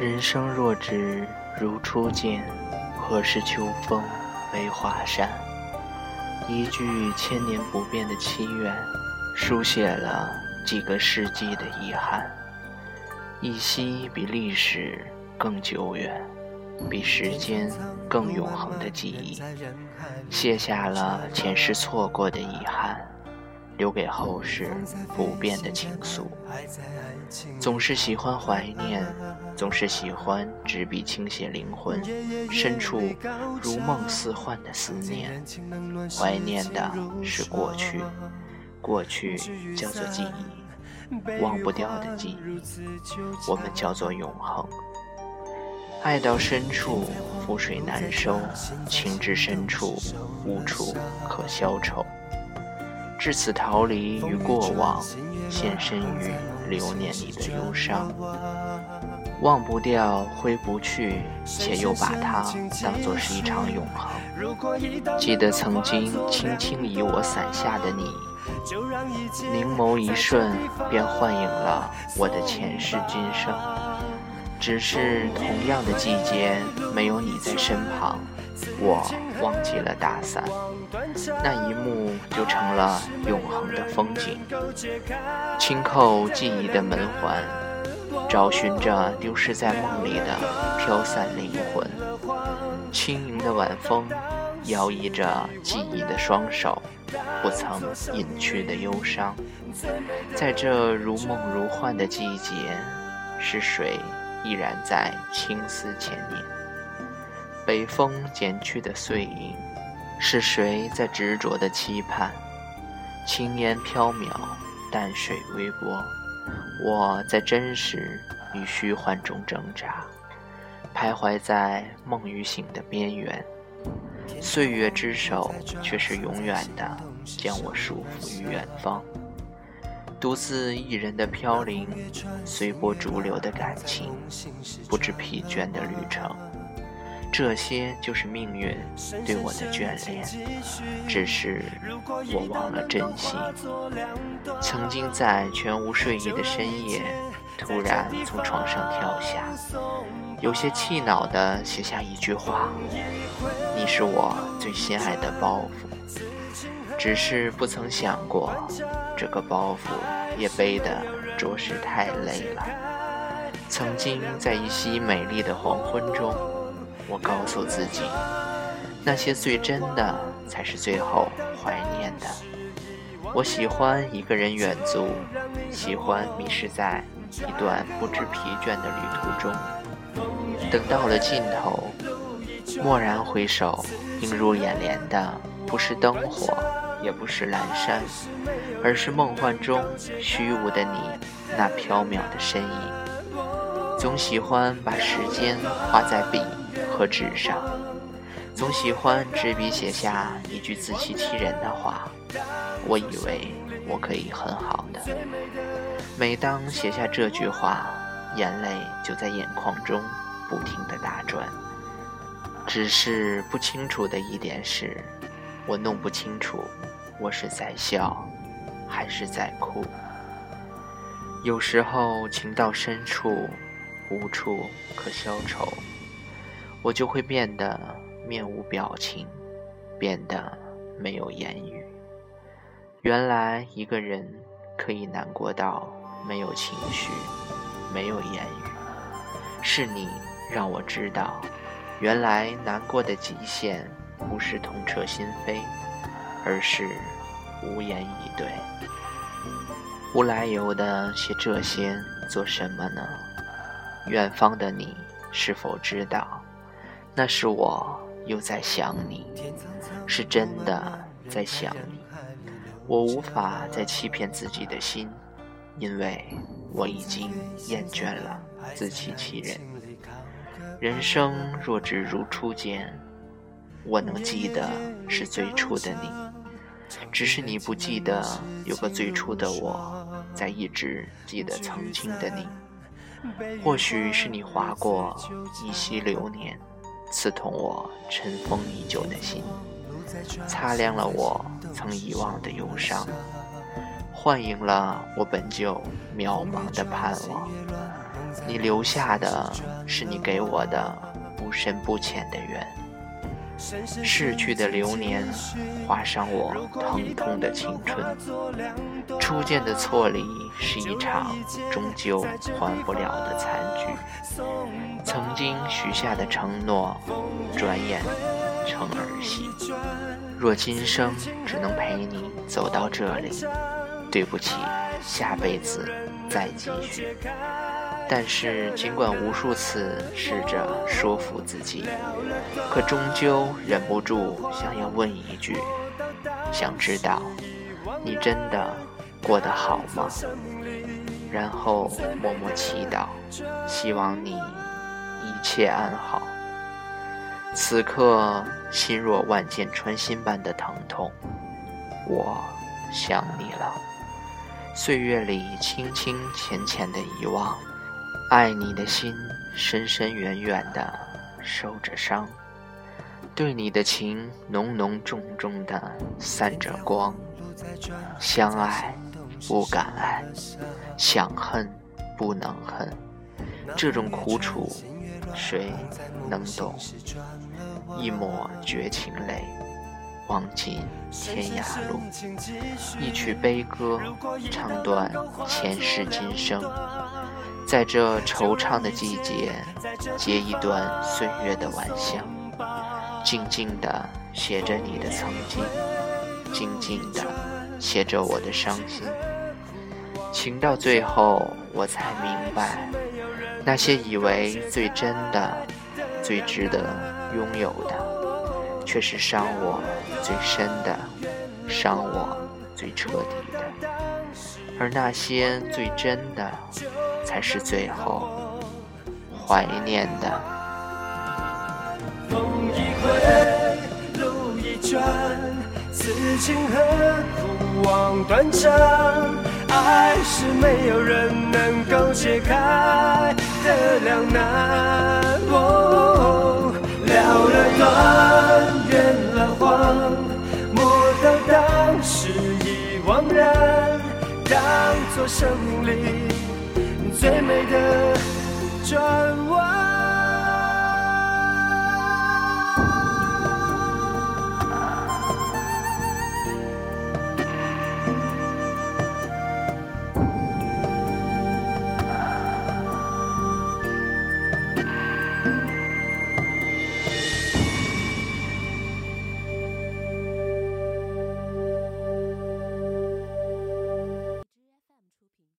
人生若只如初见，何事秋风悲画扇？一句千年不变的祈愿，书写了几个世纪的遗憾。一夕比历史更久远，比时间更永恒的记忆，卸下了前世错过的遗憾。留给后世不变的情愫。总是喜欢怀念，总是喜欢执笔倾泻灵魂深处如梦似幻的思念。怀念的是过去，过去叫做记忆，忘不掉的记忆，我们叫做永恒。爱到深处，覆水难收；情至深处，无处可消愁。至此逃离于过往，现身于流年里的忧伤，忘不掉，挥不去，且又把它当作是一场永恒。记得曾经轻轻以我伞下的你，凝眸一瞬，便幻影了我的前世今生。只是同样的季节，没有你在身旁。我忘记了打伞，那一幕就成了永恒的风景。轻叩记忆的门环，找寻着丢失在梦里的飘散灵魂。轻盈的晚风，摇曳着记忆的双手，不曾隐去的忧伤。在这如梦如幻的季节，是谁依然在青丝千年？北风剪去的碎影，是谁在执着的期盼？轻烟飘渺，淡水微波，我在真实与虚幻中挣扎，徘徊在梦与醒的边缘。岁月之手却是永远的，将我束缚于远方。独自一人的飘零，随波逐流的感情，不知疲倦的旅程。这些就是命运对我的眷恋，只是我忘了珍惜。曾经在全无睡意的深夜，突然从床上跳下，有些气恼地写下一句话：“你是我最心爱的包袱。”只是不曾想过，这个包袱也背得着实太累了。曾经在一夕美丽的黄昏中。我告诉自己，那些最真的才是最后怀念的。我喜欢一个人远足，喜欢迷失在一段不知疲倦的旅途中。等到了尽头，蓦然回首，映入眼帘的不是灯火，也不是阑珊，而是梦幻中虚无的你那飘渺的身影。总喜欢把时间画在笔。和纸上，总喜欢执笔写下一句自欺欺人的话。我以为我可以很好的，每当写下这句话，眼泪就在眼眶中不停地打转。只是不清楚的一点是，我弄不清楚，我是在笑，还是在哭。有时候情到深处，无处可消愁。我就会变得面无表情，变得没有言语。原来一个人可以难过到没有情绪，没有言语。是你让我知道，原来难过的极限不是痛彻心扉，而是无言以对。无来由的写这些做什么呢？远方的你是否知道？那是我又在想你，是真的在想你。我无法再欺骗自己的心，因为我已经厌倦了自欺欺人。人生若只如初见，我能记得是最初的你，只是你不记得有个最初的我，在一直记得曾经的你。或许是你划过一溪流年。刺痛我尘封已久的心，擦亮了我曾遗忘的忧伤，幻影了我本就渺茫的盼望。你留下的是你给我的不深不浅的缘。逝去的流年，划伤我疼痛的青春。初见的错离，是一场终究还不了的残局。曾经许下的承诺，转眼成儿戏。若今生只能陪你走到这里，对不起，下辈子再继续。但是，尽管无数次试着说服自己，可终究忍不住想要问一句：想知道你真的过得好吗？然后默默祈祷，希望你一切安好。此刻，心若万箭穿心般的疼痛，我想你了。岁月里清清浅浅的遗忘。爱你的心，深深远远的受着伤；对你的情，浓浓重重的散着光。相爱不敢爱，想恨不能恨，这种苦楚，谁能懂？一抹绝情泪，望尽天涯路。一曲悲歌，唱断前世今生。在这惆怅的季节，结一段岁月的晚香，静静地写着你的曾经，静静地写着我的伤心。情到最后，我才明白，那些以为最真的、最值得拥有的，却是伤我最深的，伤我最彻底的。而那些最真的。才是最后怀念的。风一回，路一转，此情何苦望断肠？爱是没有人能够解开的两难。哦，了了断，圆了谎，莫道当时已惘然，当作生命。最美的转弯。